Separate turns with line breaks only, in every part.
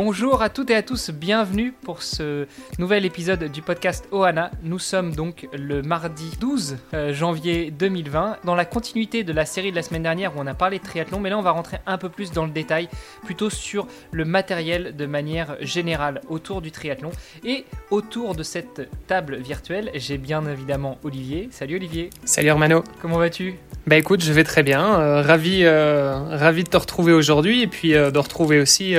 Bonjour à toutes et à tous, bienvenue pour ce nouvel épisode du podcast Ohana. Nous sommes donc le mardi 12 euh, janvier 2020, dans la continuité de la série de la semaine dernière où on a parlé de triathlon, mais là on va rentrer un peu plus dans le détail, plutôt sur le matériel de manière générale autour du triathlon. Et autour de cette table virtuelle, j'ai bien évidemment Olivier. Salut Olivier.
Salut Hermano.
Comment vas-tu?
Bah écoute, je vais très bien. Euh, ravi, euh, ravi de te retrouver aujourd'hui et puis euh, de retrouver aussi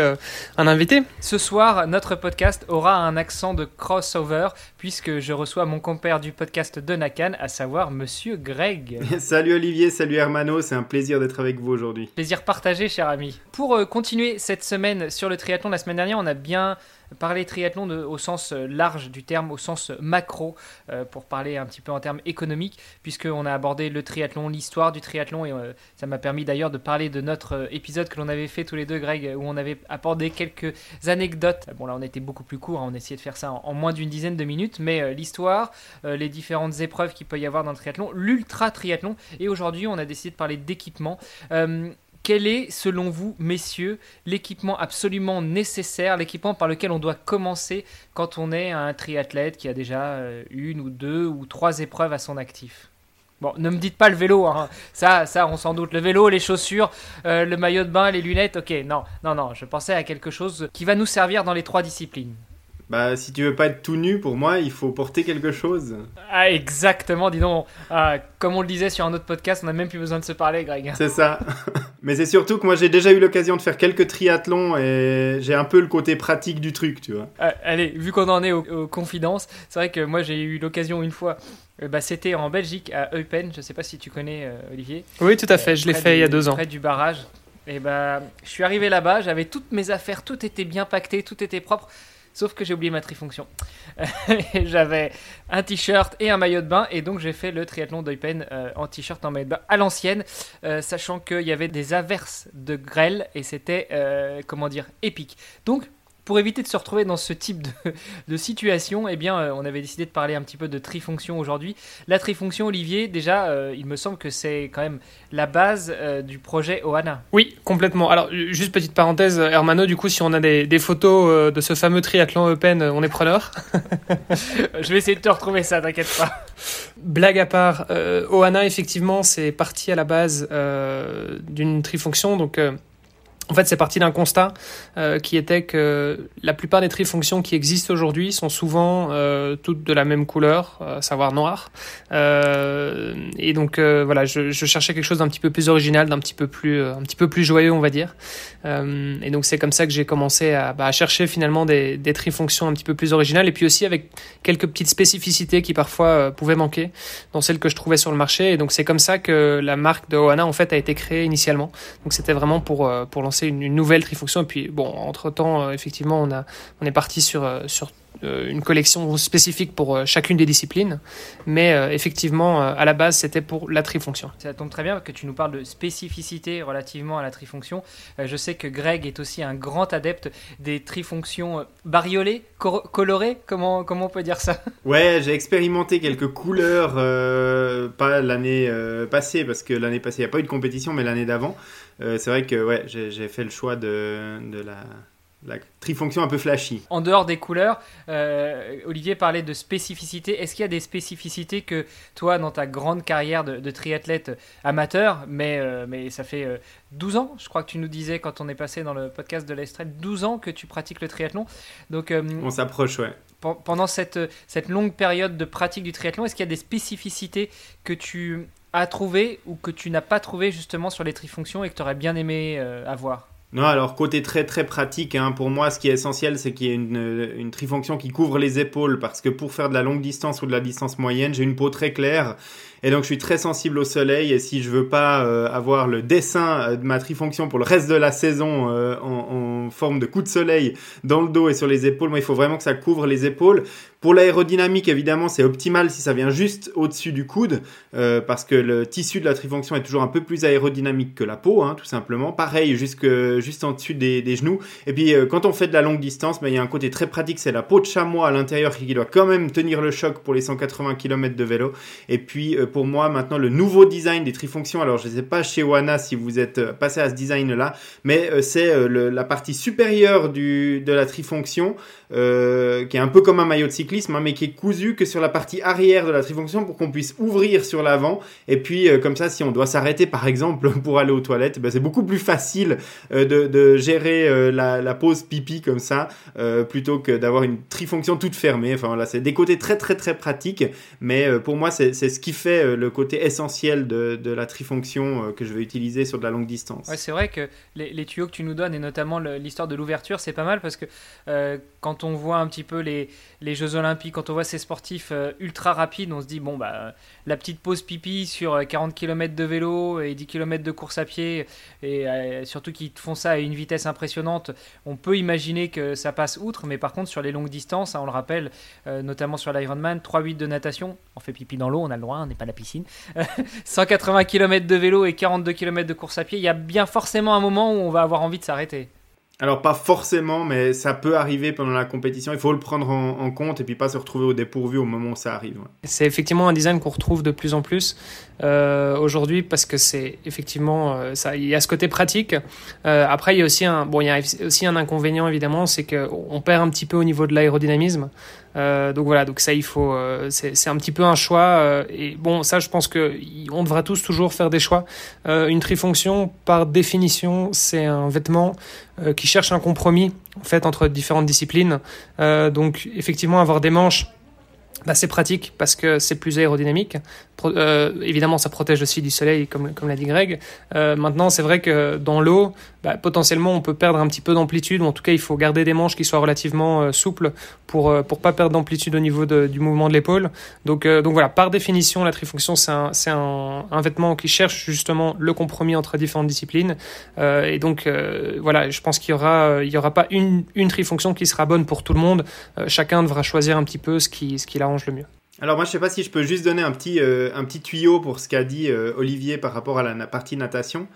un invité.
Ce soir, notre podcast aura un accent de crossover puisque je reçois mon compère du podcast de Nakan, à savoir Monsieur Greg.
salut Olivier, salut Hermano, c'est un plaisir d'être avec vous aujourd'hui.
Plaisir partagé, cher ami. Pour euh, continuer cette semaine sur le triathlon, la semaine dernière, on a bien parlé triathlon au sens euh, large du terme, au sens macro, euh, pour parler un petit peu en termes économiques, puisqu'on a abordé le triathlon, l'histoire du triathlon, et euh, ça m'a permis d'ailleurs de parler de notre euh, épisode que l'on avait fait tous les deux, Greg, où on avait abordé quelques anecdotes. Bon, là, on était beaucoup plus court, hein, on essayait de faire ça en, moins d'une dizaine de minutes, mais euh, l'histoire, euh, les différentes épreuves qu'il peut y avoir dans le triathlon, l'ultra triathlon, et aujourd'hui, on a décidé de parler d'équipement. Quel est, selon vous, messieurs, l'équipement absolument nécessaire, l'équipement par lequel on doit commencer quand on est un triathlète qui a déjà euh, une ou deux ou trois épreuves à son actif? Bon, ne me dites pas le vélo, hein. ça, ça, on s'en doute. Le vélo, les chaussures, euh, le maillot de bain, les lunettes, ok, non, non, non, je pensais à quelque chose qui va nous servir dans les trois disciplines.
Bah, si tu veux pas être tout nu, pour moi, il faut porter quelque chose.
Ah, exactement, dis donc. Ah, comme on le disait sur un autre podcast, on n'a même plus besoin de se parler, Greg.
C'est ça. Mais c'est surtout que moi, j'ai déjà eu l'occasion de faire quelques triathlons et j'ai un peu le côté pratique du truc, tu vois.
Euh, allez, vu qu'on en est aux, aux confidences, c'est vrai que moi j'ai eu l'occasion une fois, euh, bah, c'était en Belgique à Eupen, je sais pas si tu connais euh, Olivier.
Oui, tout à fait, je l'ai fait il y a deux ans.
Près du barrage. Et bah, je suis arrivé là-bas, j'avais toutes mes affaires, tout était bien pacté, tout était propre, sauf que j'ai oublié ma trifonction. J'avais un t-shirt et un maillot de bain, et donc j'ai fait le triathlon d'Eupen euh, en t-shirt, en maillot de bain à l'ancienne, euh, sachant qu'il y avait des averses de grêle, et c'était, euh, comment dire, épique. Donc, pour éviter de se retrouver dans ce type de, de situation, eh bien, euh, on avait décidé de parler un petit peu de trifonction aujourd'hui. La trifonction, Olivier, déjà, euh, il me semble que c'est quand même la base euh, du projet Ohana.
Oui, complètement. Alors, ju- juste petite parenthèse, Hermano, du coup, si on a des, des photos euh, de ce fameux triathlon Open, on est preneur.
Je vais essayer de te retrouver ça, t'inquiète pas.
Blague à part, Ohana, effectivement, c'est parti à la base d'une trifonction. Donc, en fait, c'est parti d'un constat euh, qui était que la plupart des trifonctions qui existent aujourd'hui sont souvent euh, toutes de la même couleur, euh, à savoir noir. Et donc, voilà, je, cherchais quelque chose d'un petit peu plus original, d'un petit peu plus, un petit peu plus joyeux, on va dire. Et donc, c'est comme ça que j'ai commencé à, bah, à chercher finalement des, des trifonctions un petit peu plus originales, et puis aussi avec quelques petites spécificités qui parfois pouvaient manquer dans celles que je trouvais sur le marché. Et donc c'est comme ça que la marque de Ohana en fait a été créée initialement. Donc c'était vraiment pour pour lancer une, nouvelle trifonction. Et puis bon, entre temps effectivement on a on est parti sur euh, sur euh, une collection spécifique pour euh, chacune des disciplines. Mais euh, effectivement euh, à la base c'était pour la trifonction.
Ça tombe très bien que tu nous parles de spécificité relativement à la trifonction. Euh, je sais que Greg est aussi un grand adepte des trifonctions euh, bariolées, cor- colorées, comment, comment on peut dire ça?
Ouais, j'ai expérimenté quelques couleurs, euh, pas l'année euh, passée, parce que l'année passée, il n'y a pas eu de compétition, mais l'année d'avant. Euh, c'est vrai que ouais, j'ai j'ai fait le choix de, de la, la trifonction un peu flashy.
En dehors des couleurs, euh, Olivier parlait de spécificité. Est-ce qu'il y a des spécificités que toi, dans ta grande carrière de, de triathlète amateur, mais, euh, mais ça fait euh, 12 ans, je crois que tu nous disais quand on est passé dans le podcast de l'Estrade, 12 ans que tu pratiques le triathlon. Donc, euh,
On s'approche, ouais.
pen- pendant cette, cette longue période de pratique du triathlon, est-ce qu'il y a des spécificités que tu as trouvées ou que tu n'as pas trouvées justement sur les trifonctions et que tu aurais bien aimé avoir?
Non, alors côté très très pratique, hein, pour moi ce qui est essentiel c'est qu'il y ait une, une trifonction qui couvre les épaules parce que pour faire de la longue distance ou de la distance moyenne j'ai une peau très claire Et donc je suis très sensible au soleil et si je veux pas avoir le dessin de ma trifonction pour le reste de la saison en, en, forme de coup de soleil dans le dos et sur les épaules, moi il faut vraiment que ça couvre les épaules. Pour l'aérodynamique, évidemment, c'est optimal si ça vient juste au-dessus du coude, euh, parce que le tissu de la trifonction est toujours un peu plus aérodynamique que la peau, hein, tout simplement. Pareil, jusque, juste en dessus des, genoux. Et puis, euh, quand on fait de la longue distance, ben, il y a un côté très pratique, c'est la peau de chamois à l'intérieur qui doit quand même tenir le choc pour les 180 km de vélo. Et puis, euh, pour moi, maintenant, le nouveau design des trifonctions, alors je ne sais pas chez Wana si vous êtes passé à ce design-là, mais c'est la partie supérieure de la trifonction, qui est un peu comme un maillot de cyclisme Hein, mais qui est cousu que sur la partie arrière de la trifonction pour qu'on puisse ouvrir sur l'avant. Et puis, euh, comme ça, si on doit s'arrêter, par exemple, pour aller aux toilettes, ben, c'est beaucoup plus facile euh, de, gérer euh, la, pause pipi comme ça, plutôt que d'avoir une trifonction toute fermée. Enfin, voilà, c'est des côtés très, très, très pratiques. Mais pour moi, c'est ce qui fait le côté essentiel de, la trifonction que je vais utiliser sur de la longue distance.
Ouais, c'est vrai que les, tuyaux que tu nous donnes, et notamment l'histoire de l'ouverture, c'est pas mal parce que quand on voit un petit peu les, Jeux Olympiques, quand on voit ces sportifs euh, ultra rapides, on se dit, bon, bah, la petite pause pipi sur 40 euh, km de vélo et 10 km de course à pied, et euh, surtout qu'ils font ça à une vitesse impressionnante, on peut imaginer que ça passe outre, mais par contre, sur les longues distances, hein, on le rappelle, notamment sur l'Ironman, 3-8 de natation, on fait pipi dans l'eau, on a le droit, on n'est pas la piscine, 180 km de vélo et 42 km de course à pied, il y a bien forcément un moment où on va avoir envie de s'arrêter.
Alors pas forcément, mais ça peut arriver pendant la compétition. Il faut le prendre en, compte et puis pas se retrouver au dépourvu au moment où ça arrive.
C'est effectivement un design qu'on retrouve de plus en plus euh, aujourd'hui parce que c'est effectivement euh, ça. Il y a ce côté pratique. Euh, après, il y a aussi un bon, il y a aussi un inconvénient évidemment, c'est qu'on perd un petit peu au niveau de l'aérodynamisme. Euh, donc voilà, donc ça il faut, euh, c'est un petit peu un choix. Euh, et bon, ça je pense que on devra tous toujours faire des choix. une trifonction, par définition, c'est un vêtement qui cherche un compromis en fait entre différentes disciplines. donc effectivement, avoir des manches bah, c'est pratique parce que c'est plus aérodynamique. Euh, évidemment, ça protège aussi du soleil, comme, l'a dit Greg. Euh, maintenant, c'est vrai que dans l'eau, bah, potentiellement, on peut perdre un petit peu d'amplitude, en tout cas, il faut garder des manches qui soient relativement euh, souples pour pour pas perdre d'amplitude au niveau du mouvement de l'épaule. Donc voilà, par définition, la trifonction, c'est un un, un, vêtement qui cherche justement le compromis entre différentes disciplines. et donc voilà, je pense qu'il y aura il aura pas une une trifonction qui sera bonne pour tout le monde. chacun devra choisir un petit peu ce qui ce qui le mieux.
Alors moi je sais pas si je peux juste donner un petit, euh, un petit tuyau pour ce qu'a dit euh, Olivier par rapport à la partie natation.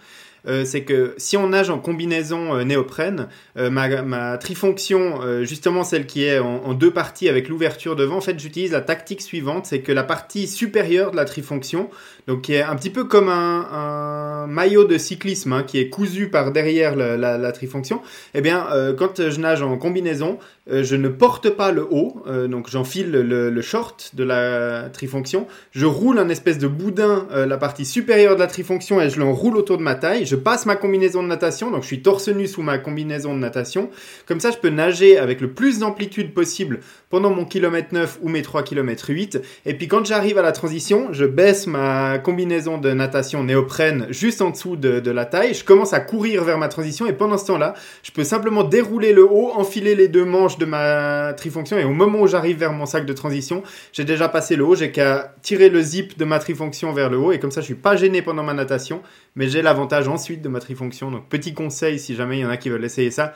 Euh, c'est que si on nage en combinaison néoprène, ma, ma, trifonction, justement celle qui est en, deux parties avec l'ouverture devant, en fait j'utilise la tactique suivante, c'est que la partie supérieure de la trifonction, donc qui est un petit peu comme un, maillot de cyclisme hein, qui est cousu par derrière la, trifonction, eh bien quand je nage en combinaison, euh, je ne porte pas le haut, euh, donc j'enfile le, short de la trifonction, je roule un espèce de boudin euh, la partie supérieure de la trifonction et je l'enroule autour de ma taille, passe ma combinaison de natation, donc je suis torse nu sous ma combinaison de natation, comme ça je peux nager avec le plus d'amplitude possible pendant mon kilomètre 9 ou mes 3 km 8, et puis quand j'arrive à la transition, je baisse ma combinaison de natation néoprène juste en dessous de, la taille, je commence à courir vers ma transition et pendant ce temps-là, je peux simplement dérouler le haut, enfiler les deux manches de ma trifonction et au moment où j'arrive vers mon sac de transition, j'ai déjà passé le haut, j'ai qu'à tirer le zip de ma trifonction vers le haut et comme ça je suis pas gêné pendant ma natation, mais j'ai l'avantage de ma trifonction. Donc petit conseil si jamais il y en a qui veulent essayer ça,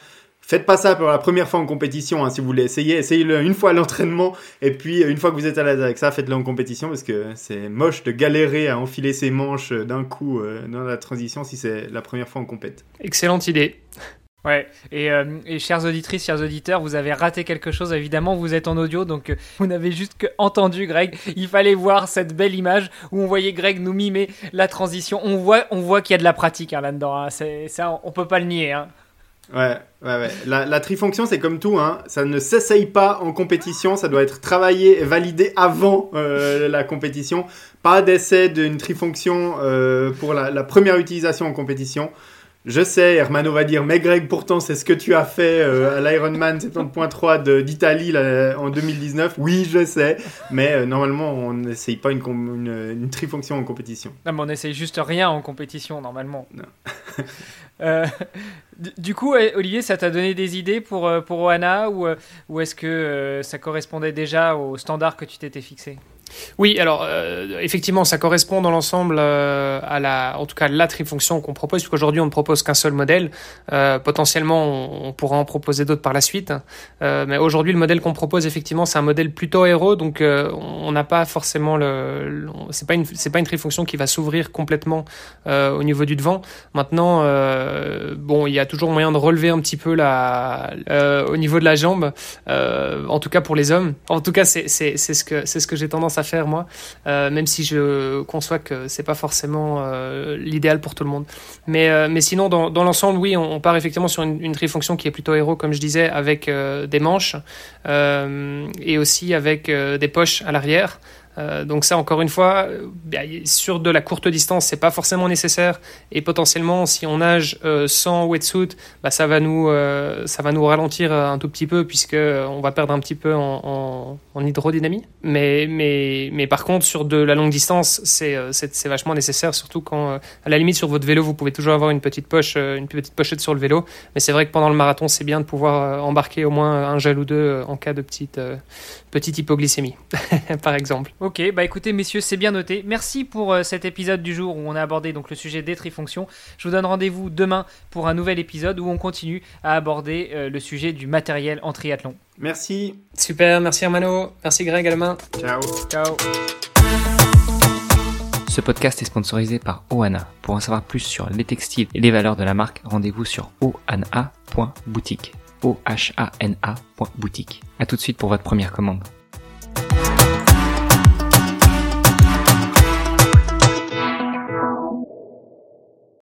Faites pas ça pour la première fois en compétition, hein, si vous voulez essayer. Essayez-le une fois à l'entraînement, et puis une fois que vous êtes à l'aise avec ça, faites-le en compétition, parce que c'est moche de galérer à enfiler ses manches d'un coup euh, dans la transition si c'est la première fois en compète.
Excellente idée.
Ouais, et, euh, et, chères auditrices, chers auditeurs, vous avez raté quelque chose, évidemment, vous êtes en audio, donc euh, vous n'avez juste que entendu Greg. Il fallait voir cette belle image où on voyait Greg nous mimer la transition. On voit, on voit qu'il y a de la pratique hein, là-dedans, hein. c'est, ça, on peut pas le nier. Hein.
Ouais, ouais, ouais. La, trifonction, c'est comme tout, hein. ça ne s'essaye pas en compétition, ça doit être travaillé et validé avant euh, la compétition. Pas d'essai d'une trifonction pour la première utilisation en compétition. Je sais, Hermano va dire, mais Greg, pourtant, c'est ce que tu as fait euh, à l'Ironman 70.3 d'Italie en 2019. Oui, je sais, mais euh, normalement, on n'essaye pas une, une, trifonction en compétition.
Non, mais on n'essaye juste rien en compétition, normalement. euh, du coup, Olivier, ça t'a donné des idées pour, pour Oana ou, ou est-ce que ça correspondait déjà au standard que tu t'étais fixé?
Oui, alors euh, effectivement, ça correspond dans l'ensemble euh, à la, en tout cas la trifonction qu'on propose, puisqu'aujourd'hui on ne propose qu'un seul modèle. Euh, potentiellement, on, pourra en proposer d'autres par la suite, mais aujourd'hui le modèle qu'on propose effectivement, c'est un modèle plutôt aéro, donc on n'a pas forcément le, le c'est pas une, c'est pas une trifonction qui va s'ouvrir complètement au niveau du devant. Maintenant, bon, il y a toujours moyen de relever un petit peu la, au niveau de la jambe, en tout cas pour les hommes. En tout cas, c'est c'est c'est ce que c'est ce que j'ai tendance à faire moi, euh, même si je conçois que c'est pas forcément euh, l'idéal pour tout le monde. Mais, euh, mais sinon, dans, dans l'ensemble, oui, on, part effectivement sur une, une trifonction qui est plutôt héros, comme je disais, avec des manches et aussi avec des poches à l'arrière. Euh, donc ça, encore une fois, sur de la courte distance, c'est pas forcément nécessaire. Et potentiellement, si on nage euh, sans wetsuit, bah, ça va nous, euh, ça va nous ralentir un tout petit peu puisque on va perdre un petit peu en, en, hydrodynamie. Mais, mais, mais par contre, sur de la longue distance, c'est, c'est, vachement nécessaire, surtout quand, à la limite, sur votre vélo, vous pouvez toujours avoir une petite poche, une petite pochette sur le vélo. Mais c'est vrai que pendant le marathon, c'est bien de pouvoir embarquer au moins un gel ou deux en cas de petite, petite hypoglycémie, par exemple.
Ok, bah écoutez messieurs, c'est bien noté. Merci pour euh, cet épisode du jour où on a abordé donc le sujet des trifonctions. Je vous donne rendez-vous demain pour un nouvel épisode où on continue à aborder euh, le sujet du matériel en triathlon.
Merci.
Super, merci Hermano, merci Greg à demain.
Ciao.
Ciao. Ce podcast est sponsorisé par Oana. Pour en savoir plus sur les textiles et les valeurs de la marque, rendez-vous sur oana.boutique. O-H-A-N-A.boutique. A tout de suite pour votre première commande.